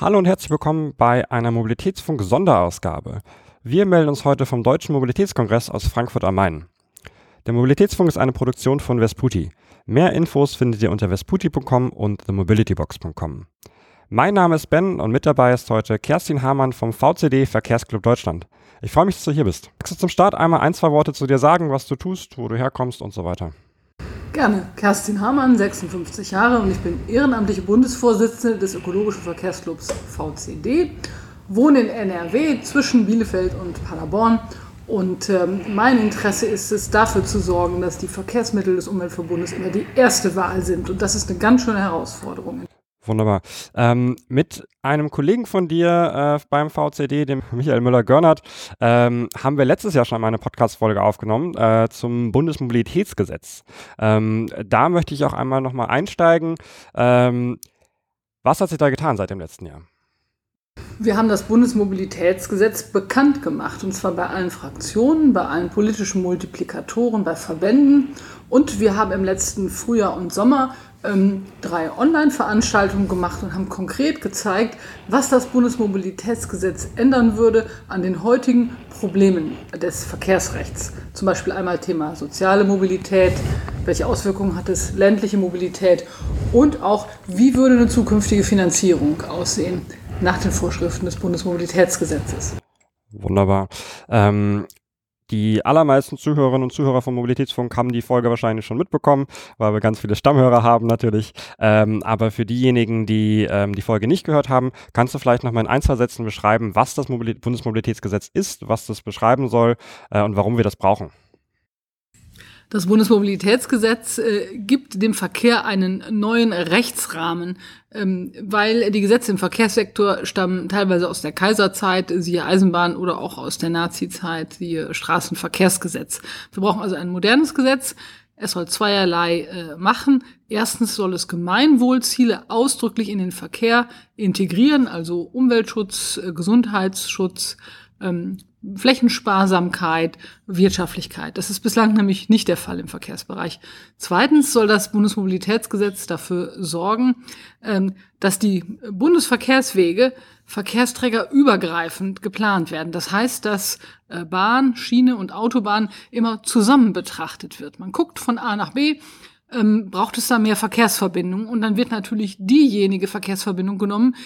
Hallo und herzlich willkommen bei einer Mobilitätsfunk-Sonderausgabe. Wir melden uns heute vom Deutschen Mobilitätskongress aus Frankfurt am Main. Der Mobilitätsfunk ist eine Produktion von Vesputi. Mehr Infos findet ihr unter vesputi.com und themobilitybox.com. Mein Name ist Ben und mit dabei ist heute Kerstin Hamann vom VCD Verkehrsclub Deutschland. Ich freue mich, dass du hier bist. Magst du zum Start einmal ein, zwei Worte zu dir sagen, was du tust, wo du herkommst und so weiter? Gerne. Kerstin Hamann, 56 Jahre und ich bin ehrenamtliche Bundesvorsitzende des Ökologischen Verkehrsclubs VCD, wohne in NRW zwischen Bielefeld und Paderborn und ähm, mein Interesse ist es, dafür zu sorgen, dass die Verkehrsmittel des Umweltverbundes immer die erste Wahl sind und das ist eine ganz schöne Herausforderung. Wunderbar. Ähm, mit einem Kollegen von dir äh, beim VCD, dem Michael Müller-Görnert, ähm, haben wir letztes Jahr schon mal eine Podcast-Folge aufgenommen äh, zum Bundesmobilitätsgesetz. Ähm, da möchte ich auch einmal nochmal einsteigen. Ähm, was hat sich da getan seit dem letzten Jahr? Wir haben das Bundesmobilitätsgesetz bekannt gemacht, und zwar bei allen Fraktionen, bei allen politischen Multiplikatoren, bei Verbänden. Und wir haben im letzten Frühjahr und Sommer ähm, drei Online-Veranstaltungen gemacht und haben konkret gezeigt, was das Bundesmobilitätsgesetz ändern würde an den heutigen Problemen des Verkehrsrechts. Zum Beispiel einmal Thema soziale Mobilität, welche Auswirkungen hat es ländliche Mobilität und auch, wie würde eine zukünftige Finanzierung aussehen nach den Vorschriften des Bundesmobilitätsgesetzes. Wunderbar. Ähm, die allermeisten Zuhörerinnen und Zuhörer vom Mobilitätsfunk haben die Folge wahrscheinlich schon mitbekommen, weil wir ganz viele Stammhörer haben natürlich. Ähm, aber für diejenigen, die ähm, die Folge nicht gehört haben, kannst du vielleicht noch mal in ein, zwei Sätzen beschreiben, was das Mobil Bundesmobilitätsgesetz ist, was das beschreiben soll äh, und warum wir das brauchen. Das Bundesmobilitätsgesetz äh, gibt dem Verkehr einen neuen Rechtsrahmen, ähm, weil die Gesetze im Verkehrssektor stammen teilweise aus der Kaiserzeit, siehe Eisenbahn oder auch aus der Nazizeit, siehe Straßenverkehrsgesetz. Wir brauchen also ein modernes Gesetz. Es soll zweierlei äh, machen. Erstens soll es Gemeinwohlziele ausdrücklich in den Verkehr integrieren, also Umweltschutz, äh, Gesundheitsschutz, ähm, Flächensparsamkeit, Wirtschaftlichkeit. Das ist bislang nämlich nicht der Fall im Verkehrsbereich. Zweitens soll das Bundesmobilitätsgesetz dafür sorgen, ähm, dass die Bundesverkehrswege verkehrsträgerübergreifend geplant werden. Das heißt, dass äh, Bahn, Schiene und Autobahn immer zusammen betrachtet wird. Man guckt von A nach B, ähm, braucht es da mehr Verkehrsverbindungen und dann wird natürlich diejenige Verkehrsverbindung genommen,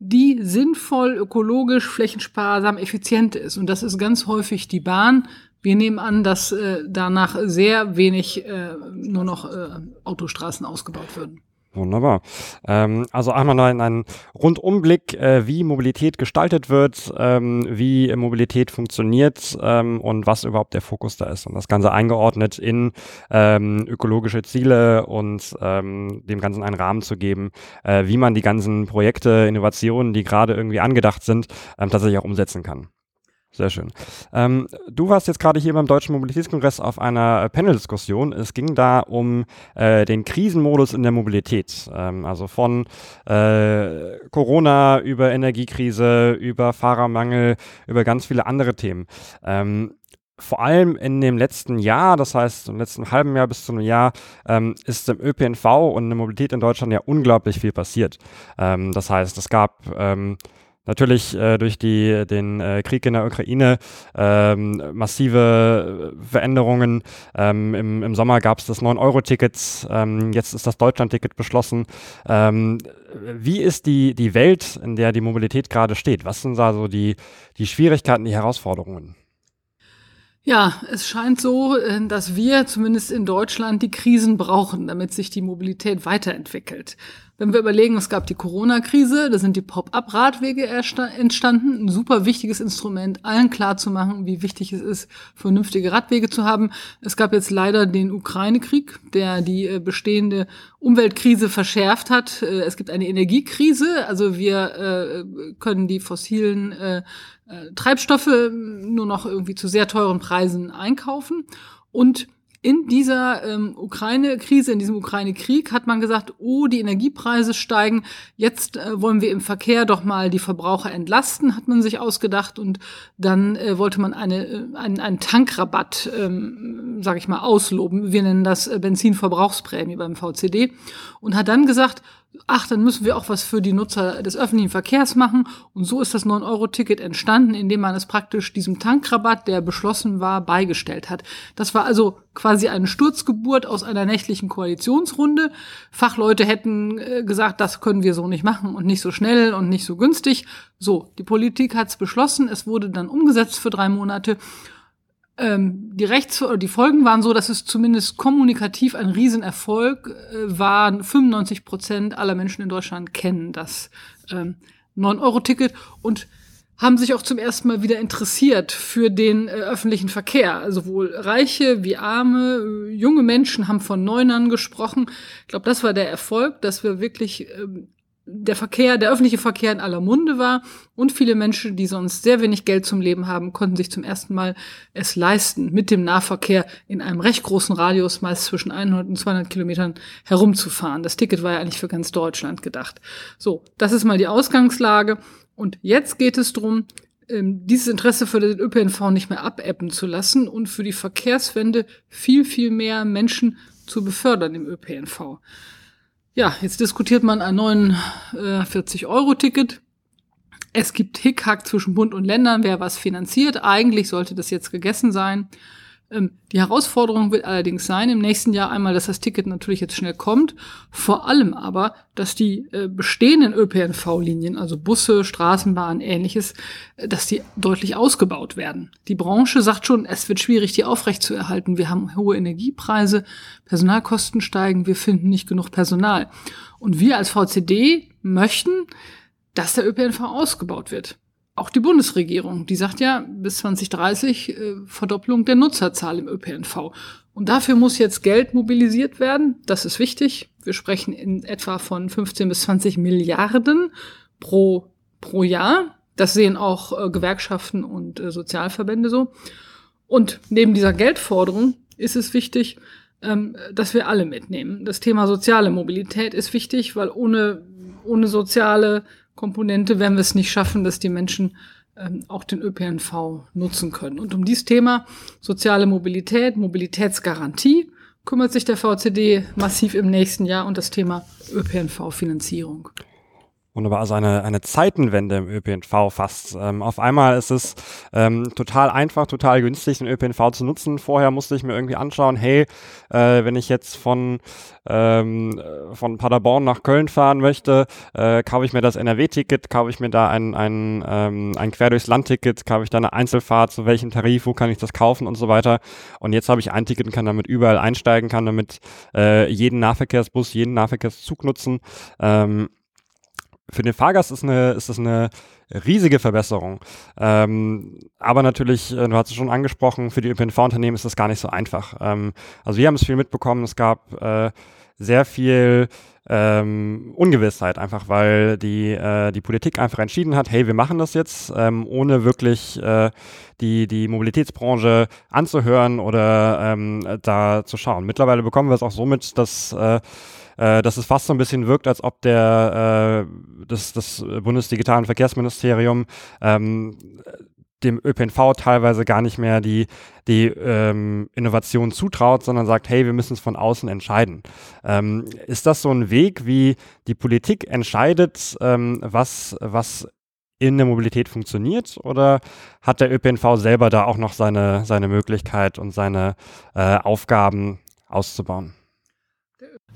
die sinnvoll, ökologisch, flächensparsam, effizient ist. Und das ist ganz häufig die Bahn. Wir nehmen an, dass äh, danach sehr wenig äh, nur noch äh, Autostraßen ausgebaut würden. Wunderbar. Ähm, also einmal noch einen Rundumblick, äh, wie Mobilität gestaltet wird, ähm, wie Mobilität funktioniert ähm, und was überhaupt der Fokus da ist. Und das Ganze eingeordnet in ähm, ökologische Ziele und ähm, dem Ganzen einen Rahmen zu geben, äh, wie man die ganzen Projekte, Innovationen, die gerade irgendwie angedacht sind, ähm, tatsächlich auch umsetzen kann. Sehr schön. Ähm, du warst jetzt gerade hier beim Deutschen Mobilitätskongress auf einer Panel-Diskussion. Es ging da um äh, den Krisenmodus in der Mobilität. Ähm, also von äh, Corona über Energiekrise, über Fahrermangel, über ganz viele andere Themen. Ähm, vor allem in dem letzten Jahr, das heißt im letzten halben Jahr bis zu einem Jahr, ähm, ist im ÖPNV und in der Mobilität in Deutschland ja unglaublich viel passiert. Ähm, das heißt, es gab ähm, Natürlich äh, durch die, den äh, Krieg in der Ukraine ähm, massive äh, Veränderungen. Ähm, im, Im Sommer gab es das 9-Euro-Ticket, ähm, jetzt ist das Deutschland-Ticket beschlossen. Ähm, wie ist die, die Welt, in der die Mobilität gerade steht? Was sind da so die, die Schwierigkeiten, die Herausforderungen? Ja, es scheint so, äh, dass wir zumindest in Deutschland die Krisen brauchen, damit sich die Mobilität weiterentwickelt. Wenn wir überlegen, es gab die Corona-Krise, da sind die Pop-up-Radwege entstanden. Ein super wichtiges Instrument, allen klar zu machen, wie wichtig es ist, vernünftige Radwege zu haben. Es gab jetzt leider den Ukraine-Krieg, der die äh, bestehende Umweltkrise verschärft hat. Äh, es gibt eine Energiekrise, also wir äh, können die fossilen Treibstoffe nur noch irgendwie zu sehr teuren Preisen einkaufen. Und in dieser ähm, Ukraine-Krise, in diesem Ukraine-Krieg hat man gesagt, oh, die Energiepreise steigen, jetzt äh, wollen wir im Verkehr doch mal die Verbraucher entlasten, hat man sich ausgedacht. Und dann äh, wollte man eine, äh, einen, einen Tankrabatt, ähm, sage ich mal, ausloben. Wir nennen das äh, Benzinverbrauchsprämie beim VCD und hat dann gesagt, ach, dann müssen wir auch was für die Nutzer des öffentlichen Verkehrs machen. Und so ist das 9-Euro-Ticket entstanden, indem man es praktisch diesem Tankrabatt, der beschlossen war, beigestellt hat. Das war also quasi eine Sturzgeburt aus einer nächtlichen Koalitionsrunde. Fachleute hätten äh, gesagt, das können wir so nicht machen und nicht so schnell und nicht so günstig. So, die Politik hat es beschlossen, es wurde dann umgesetzt für drei Monate ähm, die Rechts die Folgen waren so, dass es zumindest kommunikativ ein Riesenerfolg äh, war. 95 Prozent aller Menschen in Deutschland kennen das ähm, 9-Euro-Ticket und haben sich auch zum ersten Mal wieder interessiert für den äh, öffentlichen Verkehr. Sowohl Reiche wie Arme, äh, junge Menschen haben von Neunern gesprochen. Ich glaube, das war der Erfolg, dass wir wirklich ähm, der Verkehr, der öffentliche Verkehr in aller Munde war und viele Menschen, die sonst sehr wenig Geld zum Leben haben, konnten sich zum ersten Mal es leisten, mit dem Nahverkehr in einem recht großen Radius, meist zwischen 100 und 200 Kilometern, herumzufahren. Das Ticket war ja eigentlich für ganz Deutschland gedacht. So, das ist mal die Ausgangslage. Und jetzt geht es darum, ähm, dieses Interesse für den ÖPNV nicht mehr abebben zu lassen und für die Verkehrswende viel, viel mehr Menschen zu befördern im ÖPNV. Ja, jetzt diskutiert man ein 49-Euro-Ticket. Es gibt Hickhack zwischen Bund und Ländern, wer was finanziert. Eigentlich sollte das jetzt gegessen sein. Ähm, die Herausforderung wird allerdings sein, im nächsten Jahr einmal, dass das Ticket natürlich jetzt schnell kommt, vor allem aber, dass die äh, bestehenden ÖPNV-Linien, also Busse, Straßenbahnen, ähnliches, äh, dass die deutlich ausgebaut werden. Die Branche sagt schon, es wird schwierig, die aufrechtzuerhalten. Wir haben hohe Energiepreise, Personalkosten steigen, wir finden nicht genug Personal. Und wir als VCD möchten, dass der ÖPNV ausgebaut wird auch die Bundesregierung, die sagt ja bis 2030 äh, Verdopplung der Nutzerzahl im ÖPNV. Und dafür muss jetzt Geld mobilisiert werden. Das ist wichtig. Wir sprechen in etwa von 15 bis 20 Milliarden pro, pro Jahr. Das sehen auch äh, Gewerkschaften und äh, Sozialverbände so. Und neben dieser Geldforderung ist es wichtig, ähm, dass wir alle mitnehmen. Das Thema soziale Mobilität ist wichtig, weil ohne, ohne soziale Komponente werden wir es nicht schaffen, dass die Menschen ähm, auch den ÖPNV nutzen können. Und um dieses Thema soziale Mobilität, Mobilitätsgarantie kümmert sich der VCD massiv im nächsten Jahr und das Thema ÖPNV-Finanzierung. Wunderbar, also eine, eine Zeitenwende im ÖPNV fast. Ähm, auf einmal ist es ähm, total einfach, total günstig, den ÖPNV zu nutzen. Vorher musste ich mir irgendwie anschauen, hey, äh, wenn ich jetzt von, ähm, von Paderborn nach Köln fahren möchte, äh, kaufe ich mir das NRW-Ticket, kaufe ich mir da ein, ein, ähm, ein Quer durchs Land-Ticket, kaufe ich da eine Einzelfahrt, zu welchem Tarif, wo kann ich das kaufen und so weiter. Und jetzt habe ich ein Ticket und kann damit überall einsteigen, kann damit äh, jeden Nahverkehrsbus, jeden Nahverkehrszug nutzen. Ähm, für den Fahrgast ist, eine, ist das eine riesige Verbesserung. Ähm, aber natürlich, äh, du hast es schon angesprochen, für die ÖPNV-Unternehmen ist das gar nicht so einfach. Ähm, also wir haben es viel mitbekommen, es gab äh, sehr viel ähm, Ungewissheit, einfach weil die, äh, die Politik einfach entschieden hat, hey, wir machen das jetzt, ähm, ohne wirklich äh, die, die Mobilitätsbranche anzuhören oder ähm, da zu schauen. Mittlerweile bekommen wir es auch so mit, dass äh, äh, dass es fast so ein bisschen wirkt, als ob der äh, das, das Bundesdigitalen Verkehrsministerium ähm, dem ÖPNV teilweise gar nicht mehr die, die ähm, Innovation zutraut, sondern sagt, hey, wir müssen es von außen entscheiden. Ähm, ist das so ein Weg, wie die Politik entscheidet, ähm, was, was in der Mobilität funktioniert? Oder hat der ÖPNV selber da auch noch seine, seine Möglichkeit und seine äh, Aufgaben auszubauen?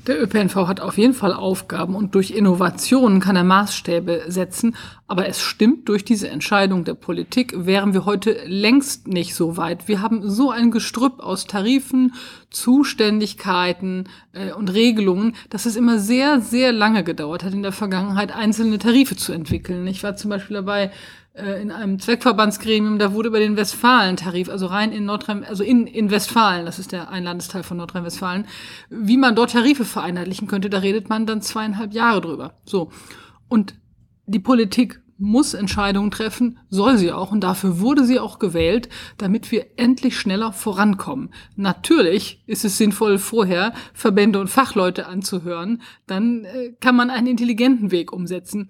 Der ÖPNV hat auf jeden Fall Aufgaben und durch Innovationen kann er Maßstäbe setzen. Aber es stimmt, durch diese Entscheidung der Politik wären wir heute längst nicht so weit. Wir haben so ein Gestrüpp aus Tarifen, Zuständigkeiten äh, und Regelungen, dass es immer sehr, sehr lange gedauert hat, in der Vergangenheit einzelne Tarife zu entwickeln. Ich war zum Beispiel dabei, in einem Zweckverbandsgremium, da wurde über den Westfalen-Tarif, also rein in Nordrhein, also in, in Westfalen, das ist der ein Landesteil von Nordrhein-Westfalen, wie man dort Tarife vereinheitlichen könnte, da redet man dann zweieinhalb Jahre drüber. So. Und die Politik muss Entscheidungen treffen, soll sie auch, und dafür wurde sie auch gewählt, damit wir endlich schneller vorankommen. Natürlich ist es sinnvoll, vorher Verbände und Fachleute anzuhören, dann äh, kann man einen intelligenten Weg umsetzen.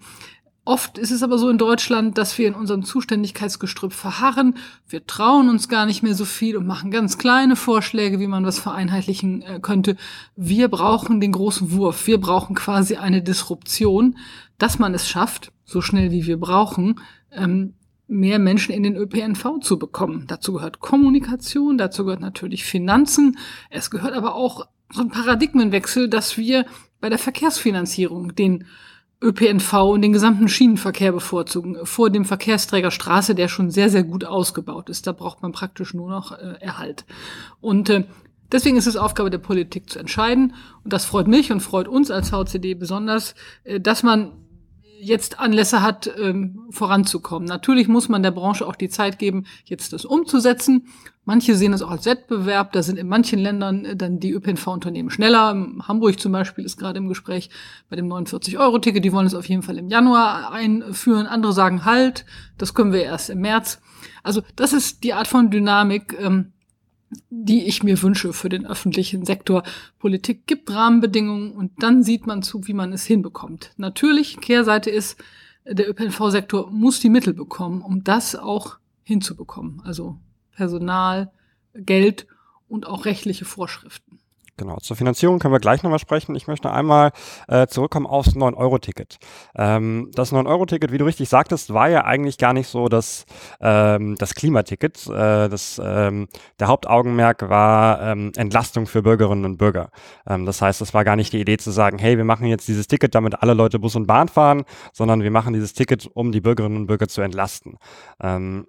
Oft ist es aber so in Deutschland, dass wir in unserem Zuständigkeitsgestrüpp verharren. Wir trauen uns gar nicht mehr so viel und machen ganz kleine Vorschläge, wie man was vereinheitlichen äh, könnte. Wir brauchen den großen Wurf. Wir brauchen quasi eine Disruption, dass man es schafft, so schnell wie wir brauchen, ähm, mehr Menschen in den ÖPNV zu bekommen. Dazu gehört Kommunikation, dazu gehört natürlich Finanzen. Es gehört aber auch so ein Paradigmenwechsel, dass wir bei der Verkehrsfinanzierung den ÖPNV und den gesamten Schienenverkehr bevorzugen, vor dem Verkehrsträger Straße, der schon sehr, sehr gut ausgebaut ist. Da braucht man praktisch nur noch äh, Erhalt. Und äh, deswegen ist es Aufgabe der Politik zu entscheiden. Und das freut mich und freut uns als VCD besonders, äh, dass man jetzt Anlässe hat, ähm, voranzukommen. Natürlich muss man der Branche auch die Zeit geben, jetzt das umzusetzen. Manche sehen es auch als Wettbewerb. Da sind in manchen Ländern äh, dann die ÖPNV-Unternehmen schneller. Hamburg zum Beispiel ist gerade im Gespräch bei dem 49-Euro-Ticket. Die wollen es auf jeden Fall im Januar einführen. Andere sagen halt, das können wir erst im März. Also das ist die Art von Dynamik, ähm, die ich mir wünsche für den öffentlichen Sektor. Politik gibt Rahmenbedingungen und dann sieht man zu, wie man es hinbekommt. Natürlich, Kehrseite ist, der ÖPNV-Sektor muss die Mittel bekommen, um das auch hinzubekommen. Also Personal, Geld und auch rechtliche Vorschriften. Genau, zur Finanzierung können wir gleich nochmal sprechen. Ich möchte einmal äh, zurückkommen aufs 9-Euro-Ticket. Ähm, das 9-Euro-Ticket, wie du richtig sagtest, war ja eigentlich gar nicht so das, ähm, das Klimaticket. Äh, das, ähm, der Hauptaugenmerk war ähm, Entlastung für Bürgerinnen und Bürger. Ähm, das heißt, es war gar nicht die Idee zu sagen, hey, wir machen jetzt dieses Ticket, damit alle Leute Bus und Bahn fahren, sondern wir machen dieses Ticket, um die Bürgerinnen und Bürger zu entlasten. Ähm,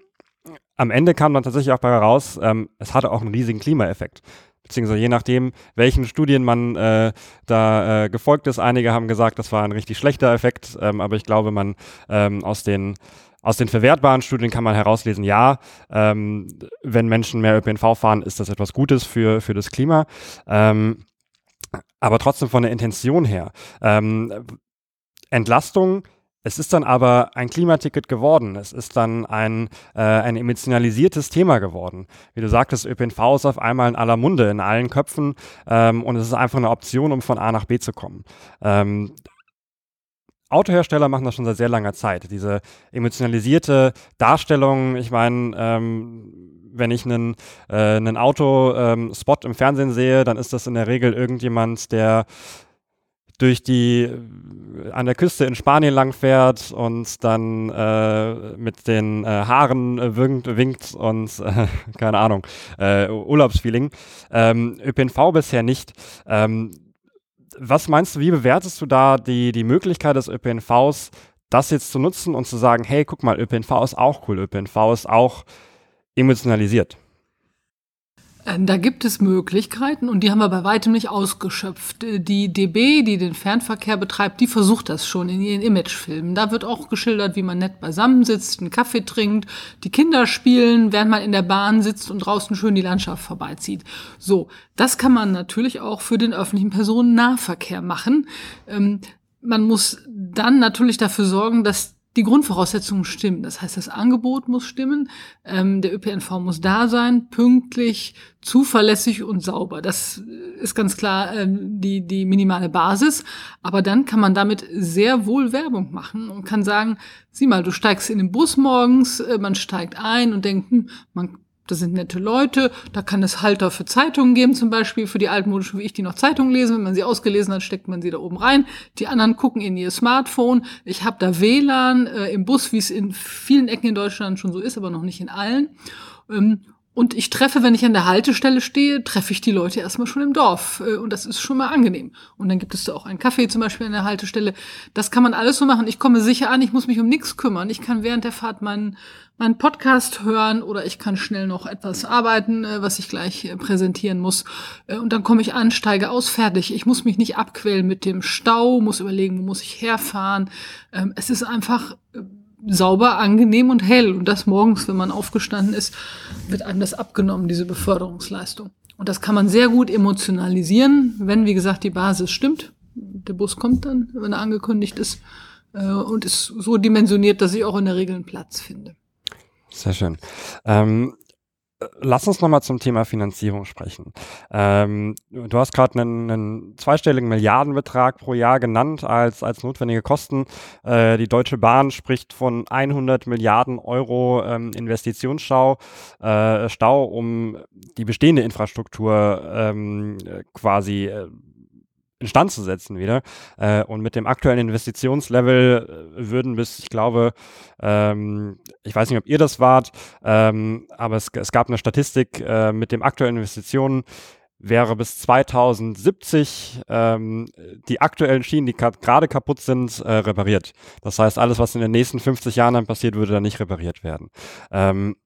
am Ende kam dann tatsächlich auch bei heraus, ähm, es hatte auch einen riesigen Klimaeffekt beziehungsweise je nachdem, welchen Studien man äh, da äh, gefolgt ist. Einige haben gesagt, das war ein richtig schlechter Effekt, ähm, aber ich glaube, man ähm, aus den aus den verwertbaren Studien kann man herauslesen, ja, ähm, wenn Menschen mehr ÖPNV fahren, ist das etwas Gutes für, für das Klima. Ähm, aber trotzdem von der Intention her. Ähm, Entlastung es ist dann aber ein Klimaticket geworden. Es ist dann ein, äh, ein emotionalisiertes Thema geworden. Wie du sagtest, ÖPNV ist auf einmal in aller Munde, in allen Köpfen ähm, und es ist einfach eine Option, um von A nach B zu kommen. Ähm, Autohersteller machen das schon seit sehr langer Zeit. Diese emotionalisierte Darstellung, ich meine, ähm, wenn ich einen, äh, einen Auto-Spot ähm, im Fernsehen sehe, dann ist das in der Regel irgendjemand, der durch die äh, an der Küste in Spanien lang fährt und dann äh, mit den äh, Haaren äh, winkt, winkt und äh, keine Ahnung, Urlaubsfeeling. Ähm, ÖPNV bisher nicht. Ähm, was meinst du, wie bewertest du da die, die Möglichkeit des ÖPNVs, das jetzt zu nutzen und zu sagen, hey, guck mal, ÖPNV ist auch cool, ÖPNV ist auch emotionalisiert? Ähm, da gibt es Möglichkeiten und die haben wir bei weitem nicht ausgeschöpft. Äh, die DB, die den Fernverkehr betreibt, die versucht das schon in ihren Imagefilmen. Da wird auch geschildert, wie man nett beisammensitzt, einen Kaffee trinkt, die Kinder spielen, während man in der Bahn sitzt und draußen schön die Landschaft vorbeizieht. So, das kann man natürlich auch für den öffentlichen Personennahverkehr machen. Ähm, man muss dann natürlich dafür sorgen, dass die Grundvoraussetzungen stimmen. Das heißt, das Angebot muss stimmen, ähm, der ÖPNV muss da sein, pünktlich, zuverlässig und sauber. Das ist ganz klar ähm, die, die minimale Basis. Aber dann kann man damit sehr wohl Werbung machen und kann sagen, sieh mal, du steigst in den Bus morgens, äh, man steigt ein und denkt, hm, man da sind nette Leute, da kann es Halter für Zeitungen geben, zum Beispiel für die altmodischen wie ich, die noch Zeitungen lesen. Wenn man sie ausgelesen hat, steckt man sie da oben rein. Die anderen gucken in ihr Smartphone. Ich habe da WLAN äh, im Bus, wie es in vielen Ecken in Deutschland schon so ist, aber noch nicht in allen. Ähm, und ich treffe, wenn ich an der Haltestelle stehe, treffe ich die Leute erstmal schon im Dorf. Äh, und das ist schon mal angenehm. Und dann gibt es da auch einen Kaffee zum Beispiel an der Haltestelle. Das kann man alles so machen. Ich komme sicher an, ich muss mich um nichts kümmern. Ich kann während der Fahrt meinen, meinen Podcast hören oder ich kann schnell noch etwas arbeiten, äh, was ich gleich äh, präsentieren muss. Und dann komme ich an, steige aus, fertig. Ich muss mich nicht abquälen mit dem Stau, muss überlegen, wo muss ich herfahren. Ähm, es ist einfach sauber, angenehm und hell. Und das morgens, wenn man aufgestanden ist, wird einem das abgenommen, diese Beförderungsleistung. Und das kann man sehr gut emotionalisieren, wenn, wie gesagt, die Basis stimmt. Der Bus kommt dann, wenn er angekündigt ist, äh, und ist so dimensioniert, dass ich auch in der Regel einen Platz finde. Sehr schön. Ähm lass uns nochmal zum Thema Finanzierung sprechen. Ähm, du hast gerade einen, einen, zweistelligen Milliardenbetrag pro Jahr genannt als, als notwendige Kosten. Äh, die Deutsche Bahn spricht von 100 Milliarden Euro ähm, Investitionsstau, äh, Stau, um die bestehende Infrastruktur ähm, quasi äh, instand zu setzen wieder. Äh, und mit dem aktuellen Investitionslevel äh, würden bis, ich glaube, ähm, ich weiß nicht, ob ihr das wart, ähm, aber es, es, gab eine Statistik äh, mit dem aktuellen Investitionen wäre bis 2070 ähm, die aktuellen Schienen, die gerade kaputt sind, äh, repariert. Das heißt, alles, was in den nächsten 50 Jahren dann passiert, würde dann nicht repariert werden. Ähm,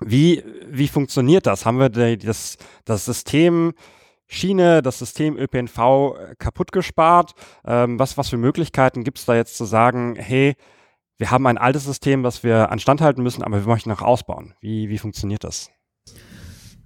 wie, wie funktioniert das? Haben wir die, das, das System Schiene, das System ÖPNV äh, kaputt gespart. Ähm, was, was für Möglichkeiten gibt es da jetzt zu sagen, hey, wir haben ein altes System, was wir anstand halten müssen, aber wir möchten noch ausbauen. Wie, wie funktioniert das?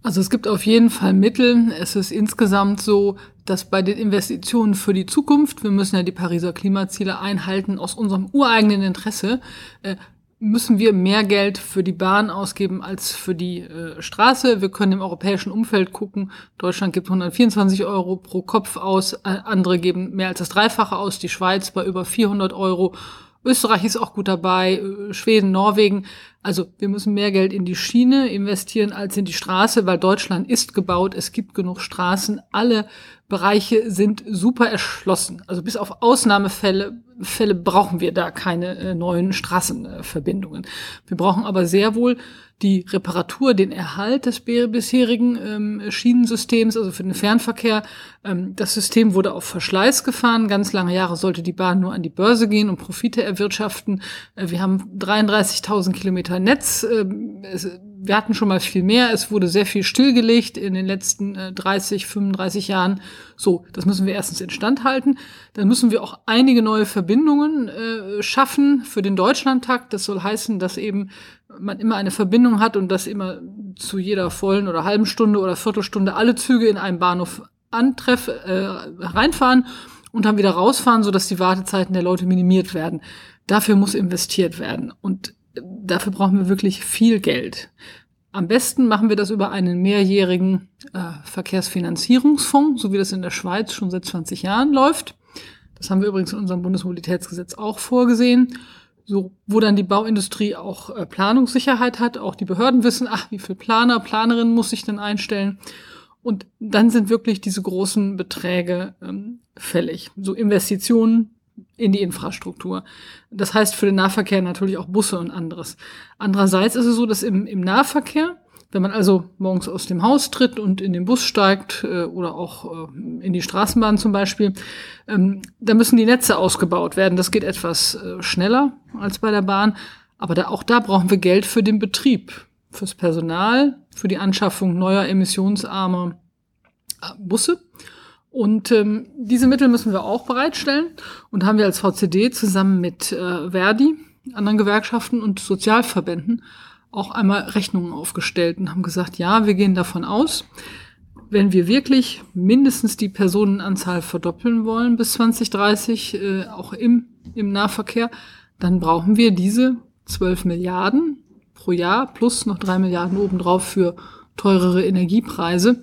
Also es gibt auf jeden Fall Mittel. Es ist insgesamt so, dass bei den Investitionen für die Zukunft, wir müssen ja die Pariser Klimaziele einhalten aus unserem ureigenen Interesse, äh, müssen wir mehr Geld für die Bahn ausgeben als für die äh, Straße. Wir können im europäischen Umfeld gucken. Deutschland gibt 124 Euro pro Kopf aus, äh, andere geben mehr als das Dreifache aus, die Schweiz bei über 400 Euro. Österreich ist auch gut dabei, äh, Schweden, Norwegen. Also wir müssen mehr Geld in die Schiene investieren als in die Straße, weil Deutschland ist gebaut, es gibt genug Straßen, alle Bereiche sind super erschlossen. Also bis auf Ausnahmefälle Fälle brauchen wir da keine äh, neuen Straßenverbindungen. wir brauchen aber sehr wohl die Reparatur, den Erhalt des bisherigen ähm, Schienensystems, also für den Fernverkehr. Ähm, das System wurde auf Verschleiß gefahren. Ganz lange Jahre sollte die Bahn nur an die Börse gehen und Profite erwirtschaften. Äh, wir haben 33.000 Kilometer Netz. Äh, es, wir hatten schon mal viel mehr. Es wurde sehr viel stillgelegt in den letzten äh, 30, 35 Jahren. So, das müssen wir erstens instand halten. Dann müssen wir auch einige neue Verbindungen äh, schaffen für den Deutschlandtakt. Das soll heißen, dass eben man immer eine Verbindung hat und dass immer zu jeder vollen oder halben Stunde oder Viertelstunde alle Züge in einem Bahnhof antreffen, äh, reinfahren und dann wieder rausfahren, sodass die Wartezeiten der Leute minimiert werden. Dafür muss investiert werden. Und dafür brauchen wir wirklich viel Geld. Am besten machen wir das über einen mehrjährigen äh, Verkehrsfinanzierungsfonds, so wie das in der Schweiz schon seit 20 Jahren läuft. Das haben wir übrigens in unserem Bundesmobilitätsgesetz auch vorgesehen. So, wo dann die Bauindustrie auch äh, Planungssicherheit hat, auch die Behörden wissen, ach, wie viel Planer, Planerinnen muss ich denn einstellen? Und dann sind wirklich diese großen Beträge ähm, fällig. So Investitionen in die Infrastruktur. Das heißt für den Nahverkehr natürlich auch Busse und anderes. Andererseits ist es so, dass im, im Nahverkehr, wenn man also morgens aus dem Haus tritt und in den Bus steigt äh, oder auch äh, in die Straßenbahn zum Beispiel, ähm, da müssen die Netze ausgebaut werden. Das geht etwas äh, schneller als bei der Bahn. Aber da, auch da brauchen wir Geld für den Betrieb, fürs Personal, für die Anschaffung neuer emissionsarmer äh, Busse. Und ähm, diese Mittel müssen wir auch bereitstellen und haben wir als VCD zusammen mit äh, Verdi, anderen Gewerkschaften und Sozialverbänden auch einmal Rechnungen aufgestellt und haben gesagt, ja, wir gehen davon aus, wenn wir wirklich mindestens die Personenanzahl verdoppeln wollen bis 2030, äh, auch im, im Nahverkehr, dann brauchen wir diese 12 Milliarden pro Jahr plus noch drei Milliarden obendrauf für teurere Energiepreise.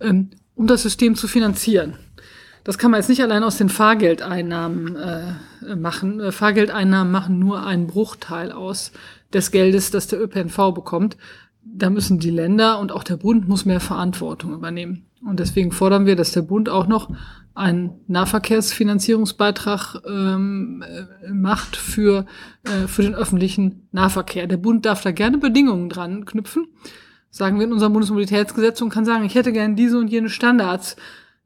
Ähm, um das System zu finanzieren. Das kann man jetzt nicht allein aus den Fahrgeldeinnahmen äh, machen. Äh, Fahrgeldeinnahmen machen nur einen Bruchteil aus des Geldes, das der ÖPNV bekommt. Da müssen die Länder und auch der Bund muss mehr Verantwortung übernehmen. Und deswegen fordern wir, dass der Bund auch noch einen Nahverkehrsfinanzierungsbeitrag ähm, äh, macht für, äh, für den öffentlichen Nahverkehr. Der Bund darf da gerne Bedingungen dran knüpfen sagen wir in unserem Bundesmobilitätsgesetz und kann sagen, ich hätte gerne diese und jene Standards,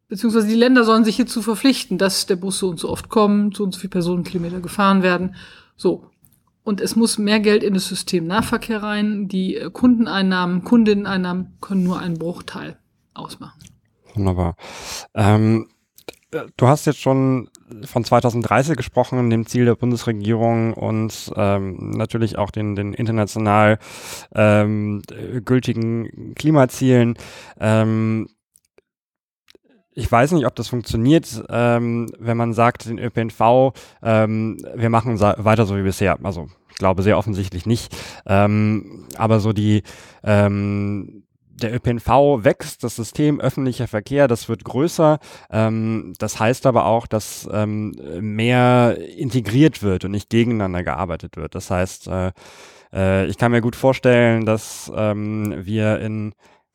beziehungsweise die Länder sollen sich hierzu verpflichten, dass der Bus so und so oft kommt, so und so viele Personenkilometer gefahren werden. So. Und es muss mehr Geld in das System Nahverkehr rein. Die Kundeneinnahmen, Kundinneneinnahmen können nur einen Bruchteil ausmachen. Wunderbar. Ähm, du hast jetzt schon von 2030 gesprochen, dem Ziel der Bundesregierung und ähm, natürlich auch den, den international ähm, gültigen Klimazielen. Ähm, ich weiß nicht, ob das funktioniert, ähm, wenn man sagt, den ÖPNV, ähm, wir machen weiter so wie bisher. Also ich glaube sehr offensichtlich nicht. Ähm, aber so die ähm, der ÖPNV wächst, das System öffentlicher Verkehr, das wird größer. Ähm, das heißt aber auch, dass ähm, mehr integriert wird und nicht gegeneinander gearbeitet wird. Das heißt, äh, äh, ich kann mir gut vorstellen, dass ähm, wir in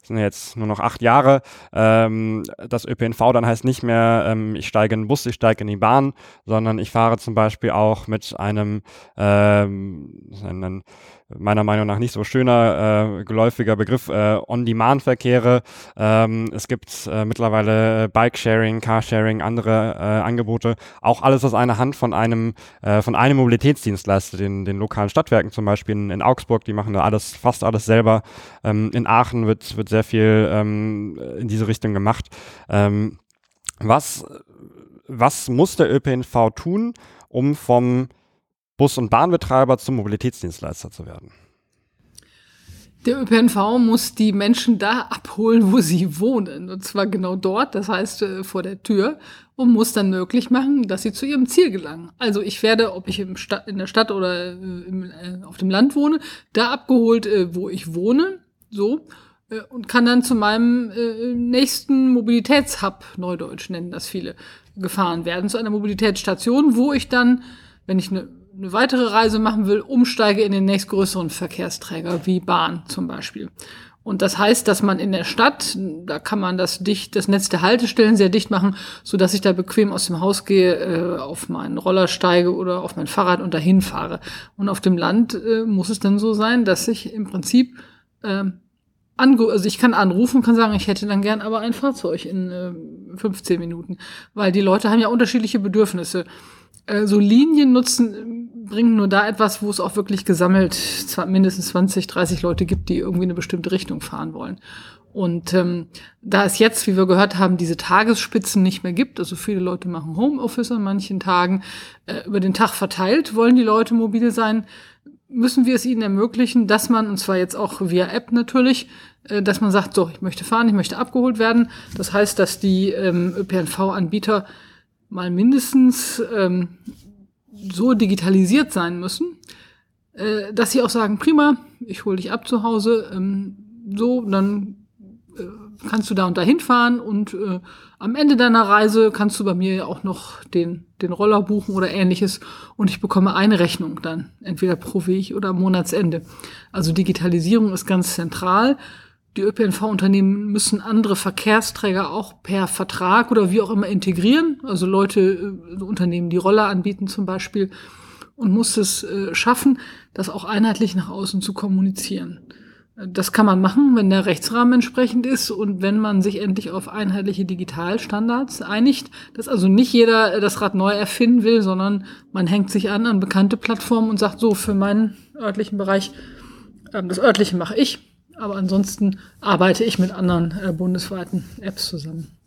sind jetzt nur noch acht Jahre. Ähm, das ÖPNV dann heißt nicht mehr, ähm, ich steige in den Bus, ich steige in die Bahn, sondern ich fahre zum Beispiel auch mit einem, ähm, einen, meiner Meinung nach nicht so schöner, äh, geläufiger Begriff, äh, On-Demand-Verkehre. Ähm, es gibt äh, mittlerweile Bike-Sharing, Carsharing, andere äh, Angebote. Auch alles aus einer Hand von einem, äh, von einem Mobilitätsdienstleister, den, den lokalen Stadtwerken zum Beispiel in, in Augsburg, die machen da alles, fast alles selber. Ähm, in Aachen wird, wird sehr viel ähm, in diese Richtung gemacht. Ähm, was, was muss der ÖPNV tun, um vom Bus- und Bahnbetreiber zum Mobilitätsdienstleister zu werden? Der ÖPNV muss die Menschen da abholen, wo sie wohnen. Und zwar genau dort, das heißt äh, vor der Tür, und muss dann möglich machen, dass sie zu ihrem Ziel gelangen. Also ich werde, ob ich in der Stadt oder äh, im, äh, auf dem Land wohne, da abgeholt, wo ich wohne, so, und kann dann zu meinem nächsten Mobilitätshub, Neudeutsch nennen das viele, gefahren werden, zu einer Mobilitätsstation, wo ich dann, wenn ich eine eine weitere Reise machen will, umsteige in den nächstgrößeren Verkehrsträger, wie Bahn zum Beispiel. Und das heißt, dass man in der Stadt, da kann man das dicht, das Netz der Haltestellen sehr dicht machen, so dass ich da bequem aus dem Haus gehe, äh, auf meinen Roller steige oder auf mein Fahrrad und dahin fahre. Und auf dem Land äh, muss es dann so sein, dass ich im Prinzip äh, also ich kann anrufen, kann sagen, ich hätte dann gern aber ein Fahrzeug in äh, 15 Minuten, weil die Leute haben ja unterschiedliche Bedürfnisse. Äh, so Linien nutzen bringen nur da etwas, wo es auch wirklich gesammelt mindestens 20, 30 Leute gibt, die irgendwie eine bestimmte Richtung fahren wollen. Und ähm, da es jetzt, wie wir gehört haben, diese Tagesspitzen nicht mehr gibt, also viele Leute machen Homeoffice an manchen Tagen, äh, über den Tag verteilt wollen die Leute mobil sein, müssen wir es ihnen ermöglichen, dass man, und zwar jetzt auch via App natürlich, äh, dass man sagt, so, ich möchte fahren, ich möchte abgeholt werden. Das heißt, dass die ähm, ÖPNV-Anbieter mal mindestens ähm, so digitalisiert sein müssen, äh, dass sie auch sagen, prima, ich hole dich ab zu Hause, ähm, so, dann äh, kannst du da und da hinfahren und äh, am Ende deiner Reise kannst du bei mir auch noch den, den Roller buchen oder ähnliches und ich bekomme eine Rechnung dann, entweder pro Weg oder Monatsende. Also Digitalisierung ist ganz zentral die ÖPNV-Unternehmen müssen andere Verkehrsträger auch per Vertrag oder wie auch immer integrieren. Also Leute, äh, Unternehmen, die Roller anbieten zum Beispiel. Und muss es äh, schaffen, das auch einheitlich nach außen zu kommunizieren. Das kann man machen, wenn der Rechtsrahmen entsprechend ist und wenn man sich endlich auf einheitliche Digitalstandards einigt, dass also nicht jeder äh, das Rad neu erfinden will, sondern man hängt sich an an bekannte Plattformen und sagt so, für meinen örtlichen Bereich, das örtliche mache ich, aber ansonsten arbeite ich mit anderen äh, bundesweiten Apps zusammen.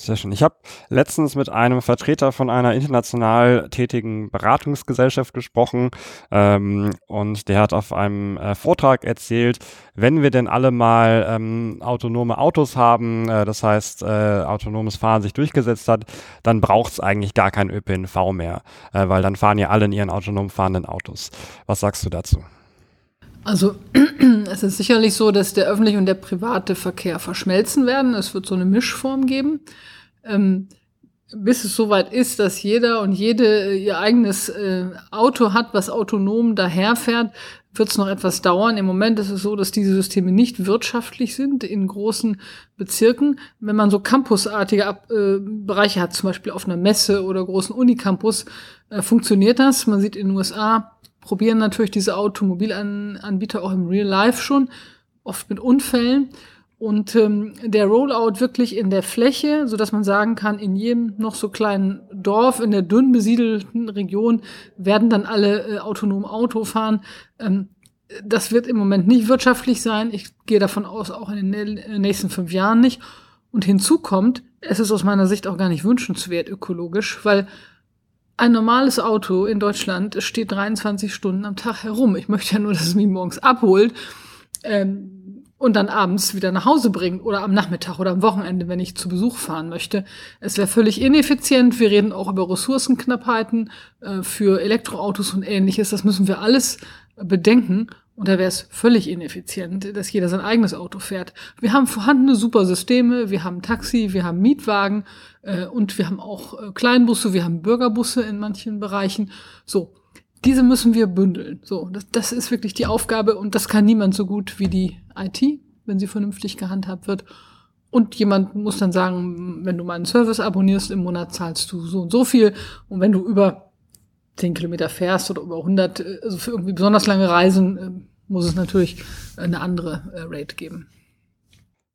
Sehr schön. Ich habe letztens mit einem Vertreter von einer international tätigen Beratungsgesellschaft gesprochen ähm, und der hat auf einem äh, Vortrag erzählt, wenn wir denn alle mal ähm, autonome Autos haben, äh, das heißt äh, autonomes Fahren sich durchgesetzt hat, dann braucht es eigentlich gar kein ÖPNV mehr, äh, weil dann fahren ja alle in ihren autonom fahrenden Autos. Was sagst du dazu? Also es ist sicherlich so, dass der öffentliche und der private Verkehr verschmelzen werden. Es wird so eine Mischform geben. Ähm, bis es soweit ist, dass jeder und jede äh, ihr eigenes äh, Auto hat, was autonom daherfährt, wird es noch etwas dauern. Im Moment ist es so, dass diese Systeme nicht wirtschaftlich sind in großen Bezirken. Wenn man so campusartige Ab äh, Bereiche hat, zum Beispiel auf einer Messe oder großen Unicampus, äh, funktioniert das. Man sieht in den USA, probieren natürlich diese Automobilanbieter auch im Real Life schon, oft mit Unfällen. Und ähm, der Rollout wirklich in der Fläche, so dass man sagen kann, in jedem noch so kleinen Dorf, in der dünn besiedelten Region werden dann alle äh, autonom Auto fahren. Ähm, das wird im Moment nicht wirtschaftlich sein. Ich gehe davon aus, auch in den nächsten fünf Jahren nicht. Und hinzu kommt, es ist aus meiner Sicht auch gar nicht wünschenswert ökologisch, weil ein normales Auto in Deutschland steht 23 Stunden am Tag herum. Ich möchte ja nur, dass es mich morgens abholt. Ähm, und dann abends wieder nach Hause bringen oder am Nachmittag oder am Wochenende, wenn ich zu Besuch fahren möchte. Es wäre völlig ineffizient. Wir reden auch über Ressourcenknappheiten äh, für Elektroautos und ähnliches. Das müssen wir alles bedenken. Und da wäre es völlig ineffizient, dass jeder sein eigenes Auto fährt. Wir haben vorhandene super Systeme, wir haben Taxi, wir haben Mietwagen äh, und wir haben auch äh, Kleinbusse, wir haben Bürgerbusse in manchen Bereichen. So, diese müssen wir bündeln. So, das, das ist wirklich die Aufgabe und das kann niemand so gut wie die IT, wenn sie vernünftig gehandhabt wird. Und jemand muss dann sagen, wenn du meinen Service abonnierst im Monat, zahlst du so und so viel. Und wenn du über 10 Kilometer fährst oder über 100, äh, also für irgendwie besonders lange Reisen, äh, muss es natürlich eine andere äh, Rate geben.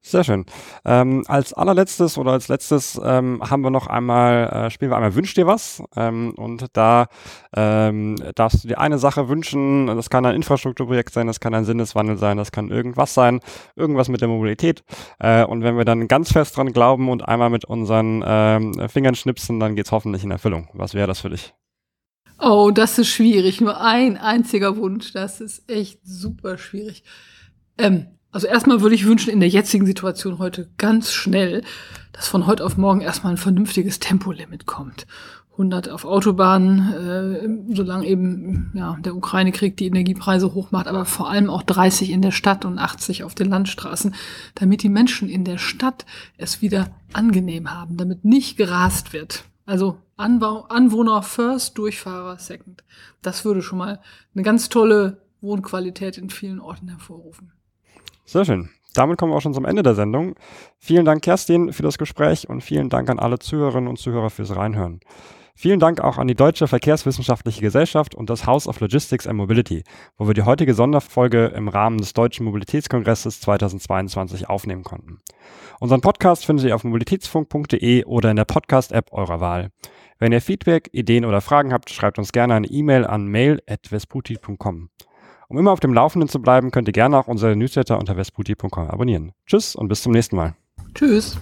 Sehr schön. Ähm, als allerletztes oder als letztes ähm, haben wir noch einmal, äh, spielen wir einmal Wünsch dir was. Ähm, und da ähm, darfst du dir eine Sache wünschen. Das kann ein Infrastrukturprojekt sein, das kann ein Sinneswandel sein, das kann irgendwas sein, irgendwas mit der Mobilität. Äh, und wenn wir dann ganz fest dran glauben und einmal mit unseren ähm, Fingern schnipsen, dann geht's hoffentlich in Erfüllung. Was wäre das für dich? Oh, das ist schwierig. Nur ein einziger Wunsch. Das ist echt super schwierig. Ähm, also erstmal würde ich wünschen, in der jetzigen Situation heute ganz schnell, dass von heute auf morgen erstmal ein vernünftiges Tempolimit kommt. 100 auf Autobahnen, äh, solange eben ja, der Ukraine-Krieg die Energiepreise hochmacht, aber vor allem auch 30 in der Stadt und 80 auf den Landstraßen, damit die Menschen in der Stadt es wieder angenehm haben, damit nicht gerast wird. Also Anbau, Anwohner first, Durchfahrer second. Das würde schon mal eine ganz tolle Wohnqualität in vielen Orten hervorrufen. Sehr schön. Damit kommen wir auch schon zum Ende der Sendung. Vielen Dank, Kerstin, für das Gespräch und vielen Dank an alle Zuhörerinnen und Zuhörer fürs Reinhören. Vielen Dank auch an die Deutsche Verkehrswissenschaftliche Gesellschaft und das House of Logistics and Mobility, wo wir die heutige Sonderfolge im Rahmen des Deutschen Mobilitätskongresses 2022 aufnehmen konnten. Unseren Podcast findet ihr auf mobilitätsfunk.de oder in der Podcast-App eurer Wahl. Wenn ihr Feedback, Ideen oder Fragen habt, schreibt uns gerne eine E-Mail an mail.vesputi.com. Um immer auf dem Laufenden zu bleiben, könnt ihr gerne auch unsere Newsletter unter vesputi.com abonnieren. Tschüss und bis zum nächsten Mal. Tschüss.